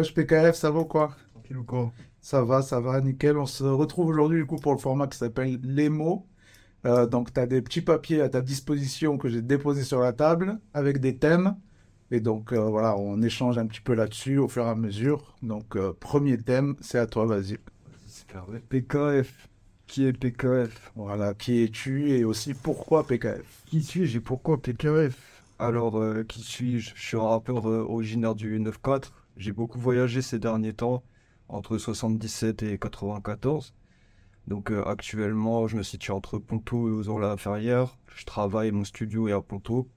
Wesh PKF, ça va ou quoi? Tranquille ou quoi? Ça va, ça va, nickel. On se retrouve aujourd'hui du coup pour le format qui s'appelle Les mots. Euh, donc tu as des petits papiers à ta disposition que j'ai déposés sur la table avec des thèmes. Et donc euh, voilà, on échange un petit peu là-dessus au fur et à mesure. Donc euh, premier thème, c'est à toi, vas-y. PKF. Qui est PKF Voilà, qui es-tu et aussi pourquoi PKF Qui suis-je et pourquoi PKF Alors, qui suis-je? Je suis un rappeur originaire du 9-4. J'ai beaucoup voyagé ces derniers temps, entre 77 et 94. Donc euh, actuellement, je me situe entre Ponto et Ozon-la-Ferrière. Je travaille, mon studio est à Ponto.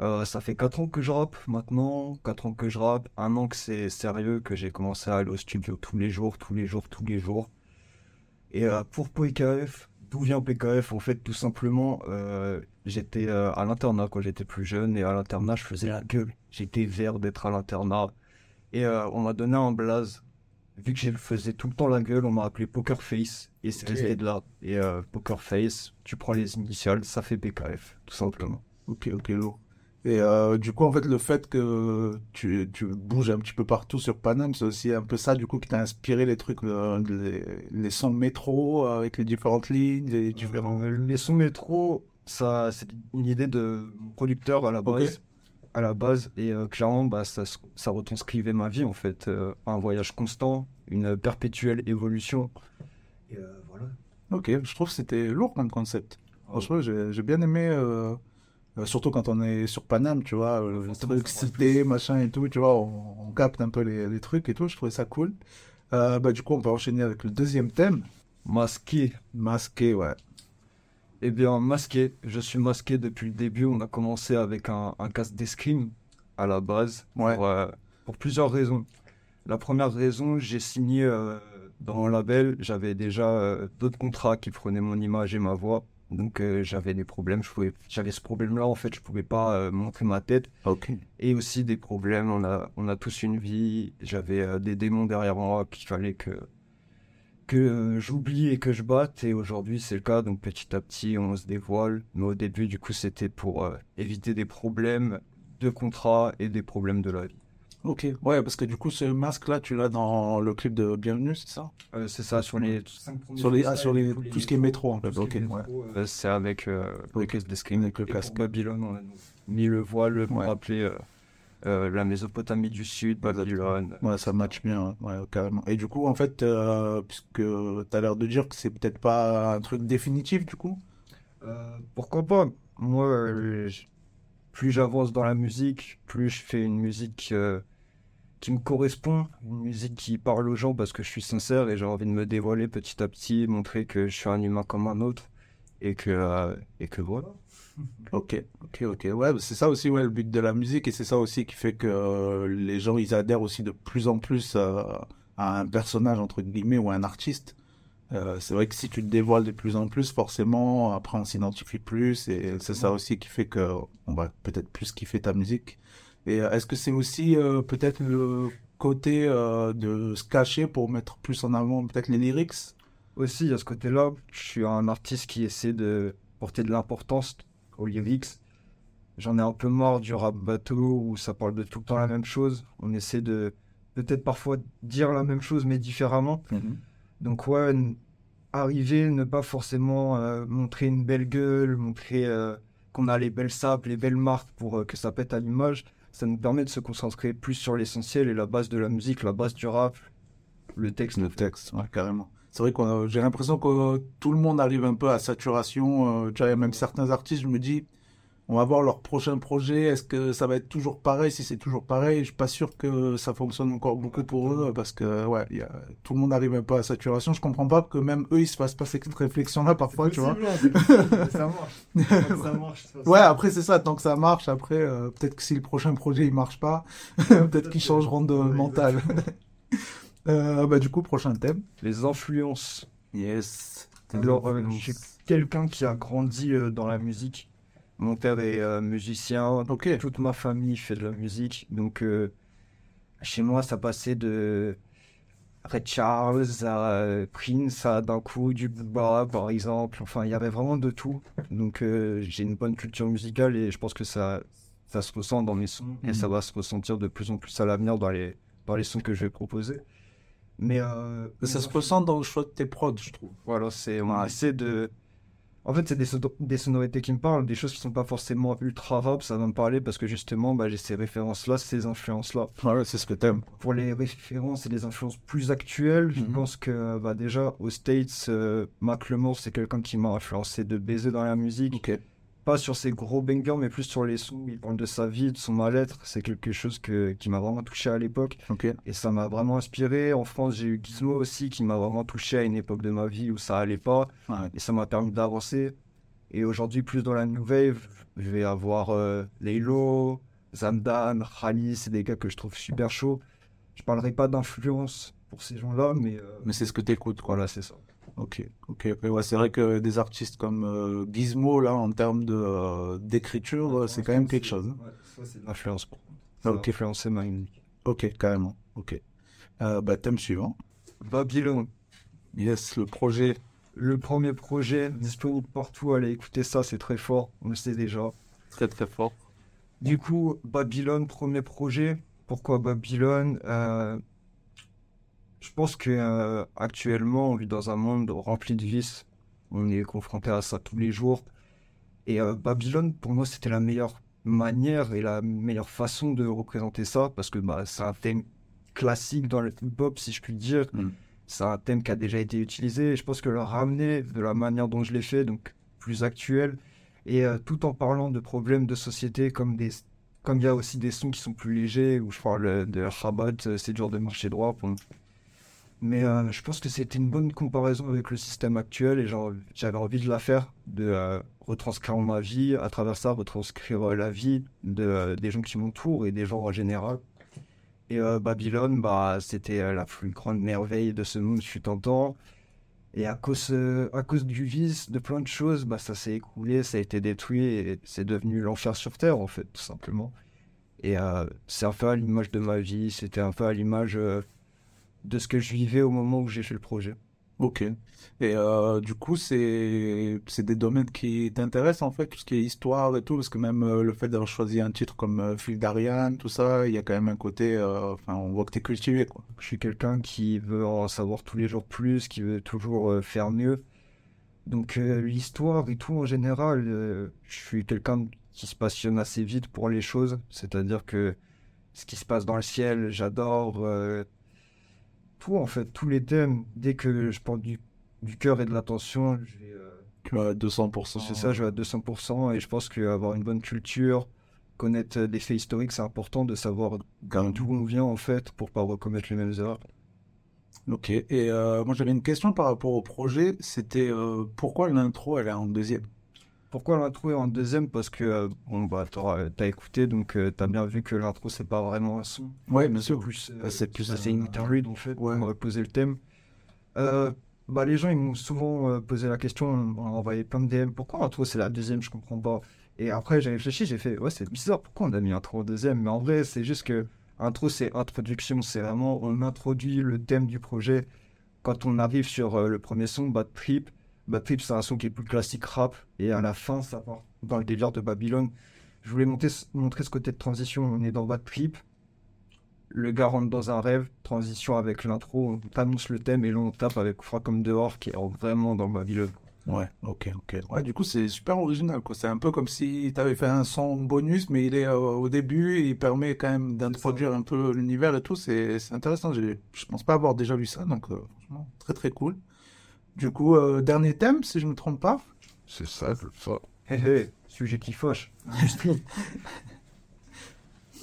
Euh, ça fait 4 ans que je rappe maintenant, 4 ans que je rappe, un an que c'est sérieux, que j'ai commencé à aller au studio tous les jours, tous les jours, tous les jours. Et euh, pour PKF, d'où vient PKF En fait, tout simplement, j'étais à l'internat quand j'étais plus jeune, et à l'internat, je faisais la gueule. J'étais vert d'être à l'internat. Et euh, on m'a donné un blaze. Vu que je faisais tout le temps la gueule, on m'a appelé Poker Face. Et c'est Ok. resté de là. Et euh, Poker Face, tu prends les initiales, ça fait PKF, tout simplement. Ok, ok, lourd. Et euh, du coup, en fait, le fait que tu, tu bouges un petit peu partout sur Paname, c'est aussi un peu ça, du coup, qui t'a inspiré les trucs, euh, les, les sons de métro avec les différentes lignes, les différents... Les sons métro, ça, c'est une idée de producteur à la base. À la base, et euh, clairement, bah, ça, ça retranscrivait ma vie en fait. Euh, un voyage constant, une perpétuelle évolution. Et euh, voilà. Ok, je trouve que c'était lourd comme concept. Franchement, j'ai bien aimé, surtout quand on est sur Paname, tu vois, le truc cité, machin et tout, tu vois, on, on capte un peu les, les trucs et tout, je trouvais ça cool. Bah, du coup, on peut enchaîner avec le deuxième thème, Masqué. masqué, ouais. Eh bien, masqué. Je suis masqué depuis le début. On a commencé avec un, un casque d'escrime à la base. Ouais. Pour, euh, pour plusieurs raisons. La première raison, j'ai signé euh, dans un label. J'avais déjà euh, d'autres contrats qui prenaient mon image et ma voix. Donc j'avais des problèmes. J'avais ce problème-là en fait. Je pouvais pas montrer ma tête. Ok. Et aussi des problèmes. On a, on a tous une vie. J'avais des démons derrière moi qu'il fallait que que euh, j'oublie et que je batte. Et aujourd'hui, c'est le cas. Donc petit à petit, on se dévoile. Mais au début, du coup, c'était pour euh, éviter des problèmes de contrat et des problèmes de la vie. Ok, ouais, parce que du coup, ce masque-là, tu l'as dans le clip de Bienvenue, c'est ça? Euh, c'est ça sur les Sur les- ah, sur les- tout ce qui est métro, en fait, ok, ouais. Euh, c'est avec euh, Ok. le casque. Avec le casque. Babylone, on a mis le voile pour Ouais. rappeler euh, la Mésopotamie du Sud, Babylone. Ouais, ça match bien, hein. ouais, carrément. Et du coup, en fait, euh, puisque tu as l'air de dire que c'est peut-être pas un truc définitif, du coup? Euh, pourquoi pas? Moi, plus j'avance dans la musique, plus je fais une musique qui me correspond, une musique qui parle aux gens parce que je suis sincère et j'ai envie de me dévoiler petit à petit, montrer que je suis un humain comme un autre et que, euh, et que voilà. Ok, ok, ok. Ouais, c'est ça aussi, ouais, le but de la musique, et c'est ça aussi qui fait que euh, les gens, ils adhèrent aussi de plus en plus euh, à un personnage, entre guillemets, ou à un artiste. C'est vrai que si tu te dévoiles de plus en plus, forcément, après, on s'identifie plus, et c'est ça aussi qui fait que on va peut-être plus kiffer ta musique. Et est-ce que c'est aussi peut-être le côté de se cacher pour mettre plus en avant peut-être les lyrics? Aussi, à ce côté-là, je suis un artiste qui essaie de porter de l'importance aux lyrics. J'en ai un peu marre du rap bateau où ça parle de tout le temps la même chose. On essaie de peut-être parfois dire la même chose mais différemment. Donc ouais, arriver, ne pas forcément euh, montrer une belle gueule, montrer euh, qu'on a les belles sapes, les belles marques pour euh, que ça pète à l'image, ça nous permet de se concentrer plus sur l'essentiel et la base de la musique, la base du rap, le texte. Le texte, ouais, carrément. C'est vrai que j'ai l'impression que euh, tout le monde arrive un peu à saturation. euh, tu vois, il y a même certains artistes, je me dis, on va voir leur prochain projet. Est-ce que ça va être toujours pareil? Si c'est toujours pareil, je suis pas sûr que ça fonctionne encore beaucoup pour eux parce que, ouais, il y a, tout le monde arrive un peu à saturation. Je comprends pas que même eux, ils se fassent pas cette réflexion-là parfois, tu vois. ça marche. ça marche. Ouais, après, c'est ça, tant que ça marche, après, euh, peut-être que si le prochain projet il marche pas, peut-être qu'ils changeront de mental. Euh, bah, du coup, prochain thème. Les influences. Yes. Alors, euh, suis quelqu'un qui a grandi euh, dans la musique. Mon père est euh, musicien, toute ma famille fait de la musique. Donc, euh, chez moi, ça passait de Red Charles à Prince à d'un coup du Booba, par exemple. Enfin, il y avait vraiment de tout. Donc, euh, j'ai une bonne culture musicale et je pense que ça, ça se ressent dans mes sons et ça va se ressentir de plus en plus à l'avenir dans les, par les sons que je vais proposer. Mais euh, ça se ressent dans le choix de tes prods, je trouve. Voilà, c'est on a assez de. En fait, c'est des, des, sonorités qui me parlent, des choses qui sont pas forcément ultra rap, ça va me parler parce que justement, bah, j'ai ces références-là, ces influences-là. Voilà, c'est ce que t'aimes. Pour les références et les influences plus actuelles, je mhm. pense que bah, déjà, aux States, euh, Mac c'est quelqu'un qui m'a influencé de baiser dans la musique. Ok pas sur ses gros bangers, mais plus sur les sons. Il parle de sa vie, de son mal-être. C'est quelque chose que, qui m'a vraiment touché à l'époque. Et ça m'a vraiment inspiré. En France, j'ai eu Gizmo aussi, qui m'a vraiment touché à une époque de ma vie où ça allait pas. Et ça m'a permis d'avancer. Et aujourd'hui, plus dans la new wave, je vais avoir euh, Leilo, Zamdan, Khali. C'est des gars que je trouve super chauds. Je parlerai pas d'influence pour ces gens-là, mais. Euh, mais c'est ce que tu écoutes, Voilà, c'est ça. Ok, ok, ouais, c'est vrai que des artistes comme euh, Gizmo, là, en termes de, euh, d'écriture, c'est quand même quelque chose. Hein. Ouais, ça, c'est l'influence pour Ça ok. influencé ma musique. Ok, carrément, ok. Euh, bah, thème suivant. Babylon. Yes, le projet. Le premier projet, disponible partout, allez écouter ça, c'est très fort, on le sait déjà. Très très fort. Du coup, Babylon, premier projet. Pourquoi Babylone? Je pense que euh, actuellement, on vit dans un monde rempli de vices. On est confronté à ça tous les jours. Et euh, Babylone, pour moi, c'était la meilleure manière et la meilleure façon de représenter ça, parce que bah, c'est un thème classique dans le hip-hop, si je puis dire. Mm. C'est un thème qui a déjà été utilisé. Et je pense que le ramener de la manière dont je l'ai fait, donc plus actuel, et euh, tout en parlant de problèmes de société comme des comme il y a aussi des sons qui sont plus légers, où je parle de Rabat, c'est dur de marcher droit. Pour, mais euh, je pense que c'était une bonne comparaison avec le système actuel et j'avais envie de la faire, de euh, retranscrire ma vie, à travers ça, retranscrire euh, la vie de, des gens qui m'entourent et des gens en général. Et Babylone, bah, c'était la plus grande merveille de ce monde, je suis tentant. Et à cause, à cause du vice, de plein de choses, bah, ça s'est écroulé, ça a été détruit et c'est devenu l'enfer sur Terre, en fait, tout simplement. Et c'est un peu à l'image de ma vie, c'était un peu à l'image de ce que je vivais au moment où j'ai fait le projet. Ok. Et euh, du coup, c'est des domaines qui t'intéressent en fait, tout ce qui est histoire et tout, parce que même euh, le fait d'avoir choisi un titre comme euh, Phil d'Ariane, tout ça, il y a quand même un côté, enfin, on voit que t'es cultivé quoi. Je suis quelqu'un qui veut en savoir tous les jours plus, qui veut toujours faire mieux. Donc l'histoire et tout en général, je suis quelqu'un qui se passionne assez vite pour les choses, c'est-à-dire que ce qui se passe dans le ciel, j'adore tout en fait, tous les thèmes. Dès que je parle du, du cœur et de l'attention, je vais. Euh, à 200%. C'est ça, je vais à 200%. Et je pense qu'avoir une bonne culture, connaître des faits historiques, c'est important de savoir d'où on vient en fait pour pas recommettre les mêmes erreurs. Ok. Et euh, moi j'avais une question par rapport au projet. C'était euh, pourquoi l'intro elle est en deuxième? Pourquoi l'intro est en deuxième? Parce que euh, bon, bah, t'as écouté, donc euh, t'as bien vu que l'intro c'est pas vraiment un son. Ouais, bien sûr. C'est plus, euh, c'est une interlude en fait. Ouais. On va poser le thème. bah, les gens ils m'ont souvent posé la question, on m'a envoyé plein de DM. Pourquoi l'intro c'est la deuxième? Je comprends pas. Et après j'ai réfléchi, j'ai fait ouais c'est bizarre. Pourquoi on a mis intro en deuxième? Mais en vrai c'est juste que intro c'est introduction, c'est vraiment on introduit le thème du projet. Quand on arrive sur le premier son, Bad Trip, Trip, c'est un son qui est plus classique rap. Et à la fin, ça part dans le délire de Babylone. Je voulais montrer ce côté de transition. On est dans Bad Trip. Le gars rentre dans un rêve. Transition avec l'intro. On annonce le thème et là, on tape avec Froid comme dehors qui est vraiment dans Babylone. Ouais, ok, ok. Ouais, du coup, c'est super original, quoi. C'est un peu comme si tu avais fait un son bonus, mais il est euh, au début, il permet quand même d'introduire un peu l'univers et tout. C'est intéressant. Je pense pas avoir déjà vu ça, donc euh, très très cool. Du coup, euh, dernier thème, si je ne me trompe pas. C'est ça, ça. Hé hé, sujet qui fâche.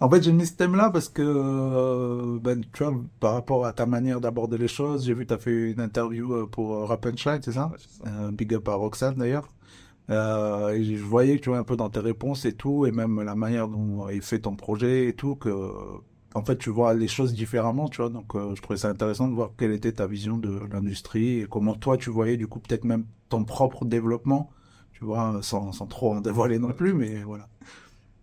en fait, j'ai mis ce thème-là parce que, euh, ben, tu vois, par rapport à ta manière d'aborder les choses, j'ai vu que tu as fait une interview euh, pour Rap and Shine, c'est ça, Big up à Roxane d'ailleurs. et je voyais que tu vois un peu dans tes réponses et tout, et même la manière dont il fait ton projet et tout, que en fait, tu vois les choses différemment, tu vois. Donc, euh, je trouvais ça intéressant de voir quelle était ta vision de l'industrie et comment toi, tu voyais, du coup, peut-être même ton propre développement, tu vois, sans, sans trop en dévoiler non plus, mais voilà.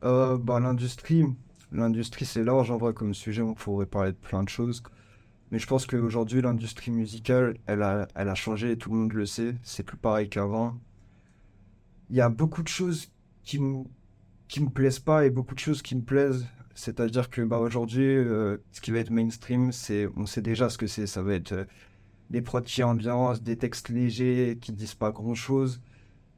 Euh, bah, l'industrie, l'industrie, c'est large, en vrai, comme sujet, on pourrait parler de plein de choses. Mais je pense qu'aujourd'hui, l'industrie musicale, elle a, elle a changé, tout le monde le sait. C'est plus pareil qu'avant. Il y a beaucoup de choses qui me, qui me plaisent pas et beaucoup de choses qui me plaisent C'est-à-dire que bah, aujourd'hui, euh, ce qui va être mainstream, c'est, on sait déjà ce que c'est. Ça va être euh, des prods qui ambiance, des textes légers qui disent pas grand-chose.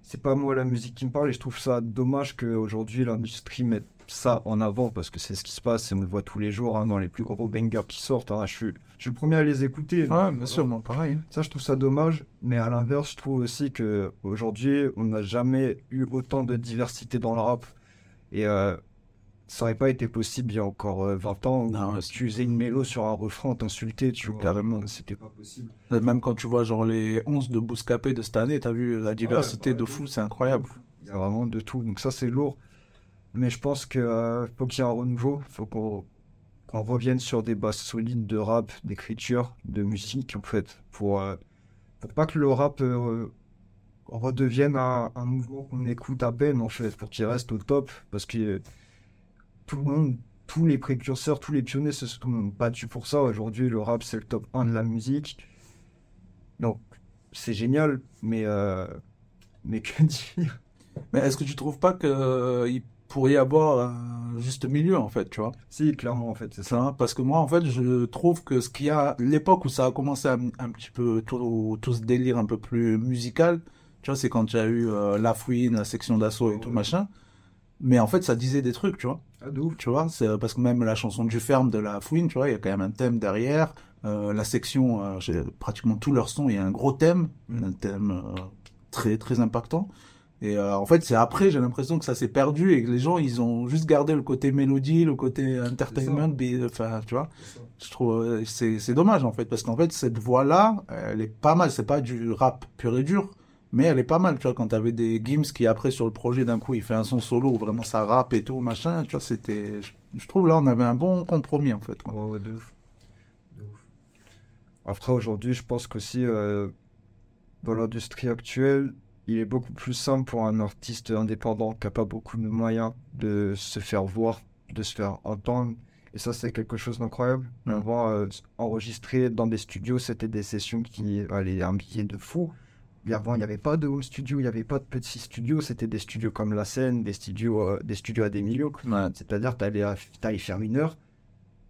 C'est pas moi la musique qui me parle et je trouve ça dommage qu'aujourd'hui l'industrie mette ça en avant parce que c'est ce qui se passe et on le voit tous les jours hein, dans les plus gros bangers qui sortent. hein. Je, suis, je suis le premier à les écouter. Ouais, bien sûr, moi, pareil. Ça, je trouve ça dommage. Mais à l'inverse, je trouve aussi que aujourd'hui, on n'a jamais eu autant de diversité dans le rap. Et euh, ça aurait pas été possible il y a encore euh, 20 ans. Non, tu faisais une mélo sur un refrain, t'insultais, tu vois. Carrément. C'était pas possible. Même quand tu vois genre les 11 de Bouscapé de cette année, t'as vu la diversité ouais, de de fou, c'est incroyable. Il y a vraiment de tout. Donc ça, c'est lourd. Mais je pense que euh, faut qu'il y ait un renouveau. faut qu'on revienne sur des bases solides de rap, d'écriture, de musique, en fait. Pour, euh, pour pas que le rap euh, redevienne un, un mouvement qu'on écoute à peine, en fait. Pour qu'il reste au top. Parce que euh, tout le monde, tous les précurseurs, tous les pionniers se sont battus pour ça. Aujourd'hui, le rap, c'est le top 1 de la musique. Donc, c'est génial, mais, euh, mais que dire? Mais est-ce que tu trouves pas qu'il pourrait y avoir un juste milieu en fait, tu vois? Si, clairement, en fait, c'est ça. Parce que moi, en fait, je trouve que ce qu'il y a, l'époque où ça a commencé à, un petit peu tout, tout ce délire un peu plus musical, tu vois, c'est quand il y a eu euh, La Fouine, la section d'assaut et tout machin. Mais en fait, ça disait des trucs, tu vois. Ah, de ouf. Tu vois, c'est parce que même la chanson du ferme de La Fouine, tu vois, il y a quand même un thème derrière. Euh, la section, euh, j'ai pratiquement tous leurs sons, il y a un gros thème, Mm. un thème euh, très très impactant. Et en fait, c'est après, j'ai l'impression que ça s'est perdu et que les gens, ils ont juste gardé le côté mélodie, le côté entertainment, enfin, tu vois. Je trouve, c'est c'est dommage en fait, parce qu'en fait, cette voix-là, elle est pas mal. C'est pas du rap pur et dur, mais elle est pas mal. Tu vois, quand t'avais des Gims qui après sur le projet d'un coup, il fait un son solo où vraiment ça rappe et tout machin. Tu vois, c'était, je, trouve là, on avait un bon compromis en fait. quoi. Ouais, ouais, de ouf. De ouf. Après, aujourd'hui, je pense qu'aussi, euh, dans l'industrie actuelle, il est beaucoup plus simple pour un artiste indépendant qui n'a pas beaucoup de moyens de se faire voir, de se faire entendre. Et ça, c'est quelque chose d'incroyable. Avant, euh, enregistrer dans des studios, c'était des sessions qui allaient un billet de fou. Avant, il n'y avait pas de home studio, il n'y avait pas de petits studios. C'était des studios comme La Seine, des studios, euh, des studios à des millions. Ouais. C'est-à-dire, à- t'allais faire une heure,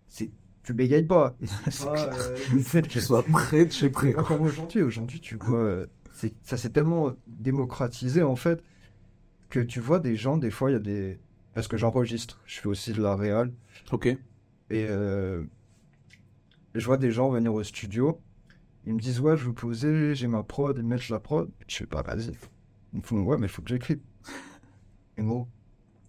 c'est, tu bégayes pas. C'est clair. le fait Que tu sois prêt de chez prêt. Et encore aujourd'hui, aujourd'hui, tu vois, euh, ça s'est tellement démocratisé en fait que tu vois des gens, des fois, il y a des. Parce que j'enregistre, je fais aussi de la réal, Ok. et euh, je vois des gens venir au studio, ils me disent, ouais, je veux poser, j'ai ma prod, ils me mettent la prod. Je fais pas, vas-y. Ils me font, ouais, mais il faut que j'écrive. Et moi,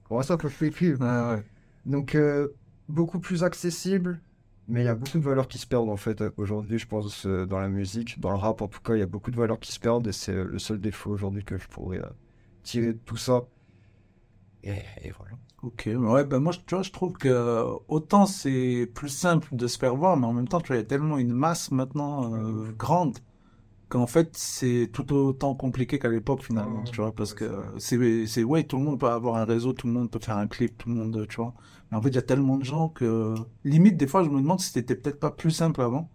comment ça, faut que j'écrive Ouais, ouais. donc, euh, beaucoup plus accessible, mais il y a beaucoup de valeurs qui se perdent en fait aujourd'hui, je pense, euh, dans la musique, dans le rap en tout cas, il y a beaucoup de valeurs qui se perdent et c'est le seul défaut aujourd'hui que je pourrais euh, tirer de tout ça. Et, et voilà. Ok, ouais, ben moi, tu vois, je trouve que euh, autant c'est plus simple de se faire voir, mais en même temps, tu vois, il y a tellement une masse maintenant euh, grande qu'en fait, c'est tout autant compliqué qu'à l'époque finalement, Ouais, tu vois, parce que c'est c'est, c'est, ouais, tout le monde peut avoir un réseau, tout le monde peut faire un clip, tout le monde, tu vois. Mais en fait, il y a tellement de gens que, limite, des fois, je me demande si c'était peut-être pas plus simple avant,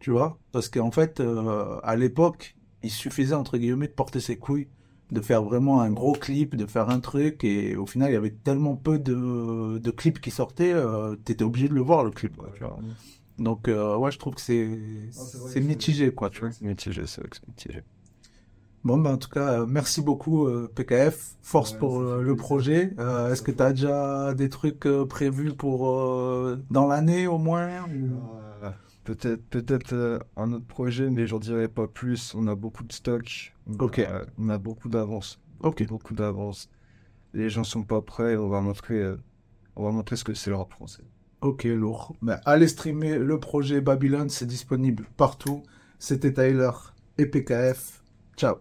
tu vois, parce qu'en fait, euh, à l'époque, il suffisait, entre guillemets, de porter ses couilles de faire vraiment un gros clip, de faire un truc, et au final, il y avait tellement peu de, de clips qui sortaient, euh, t'étais obligé de le voir, le clip, quoi, tu vois. Donc, euh, ouais, je trouve que c'est, que mitigé, quoi, tu vois. C'est mitigé, c'est vrai que c'est mitigé. Bon, ben, en tout cas, euh, merci beaucoup, euh, PKF. Force Ouais, pour euh, le projet. Est-ce que tu as déjà des trucs prévus pour dans l'année au moins ou- Peut-être, peut-être euh, un autre projet, mais j'en dirai pas plus. On a beaucoup de stock. On Ok. a- on a beaucoup d'avance. Ok. Beaucoup d'avance. Les gens sont pas prêts. On va montrer, euh, on va montrer ce que c'est le rap français. Ok, lourd. Ben, allez streamer le projet Babylone, c'est disponible partout. C'était Tyler et PKF. Ciao.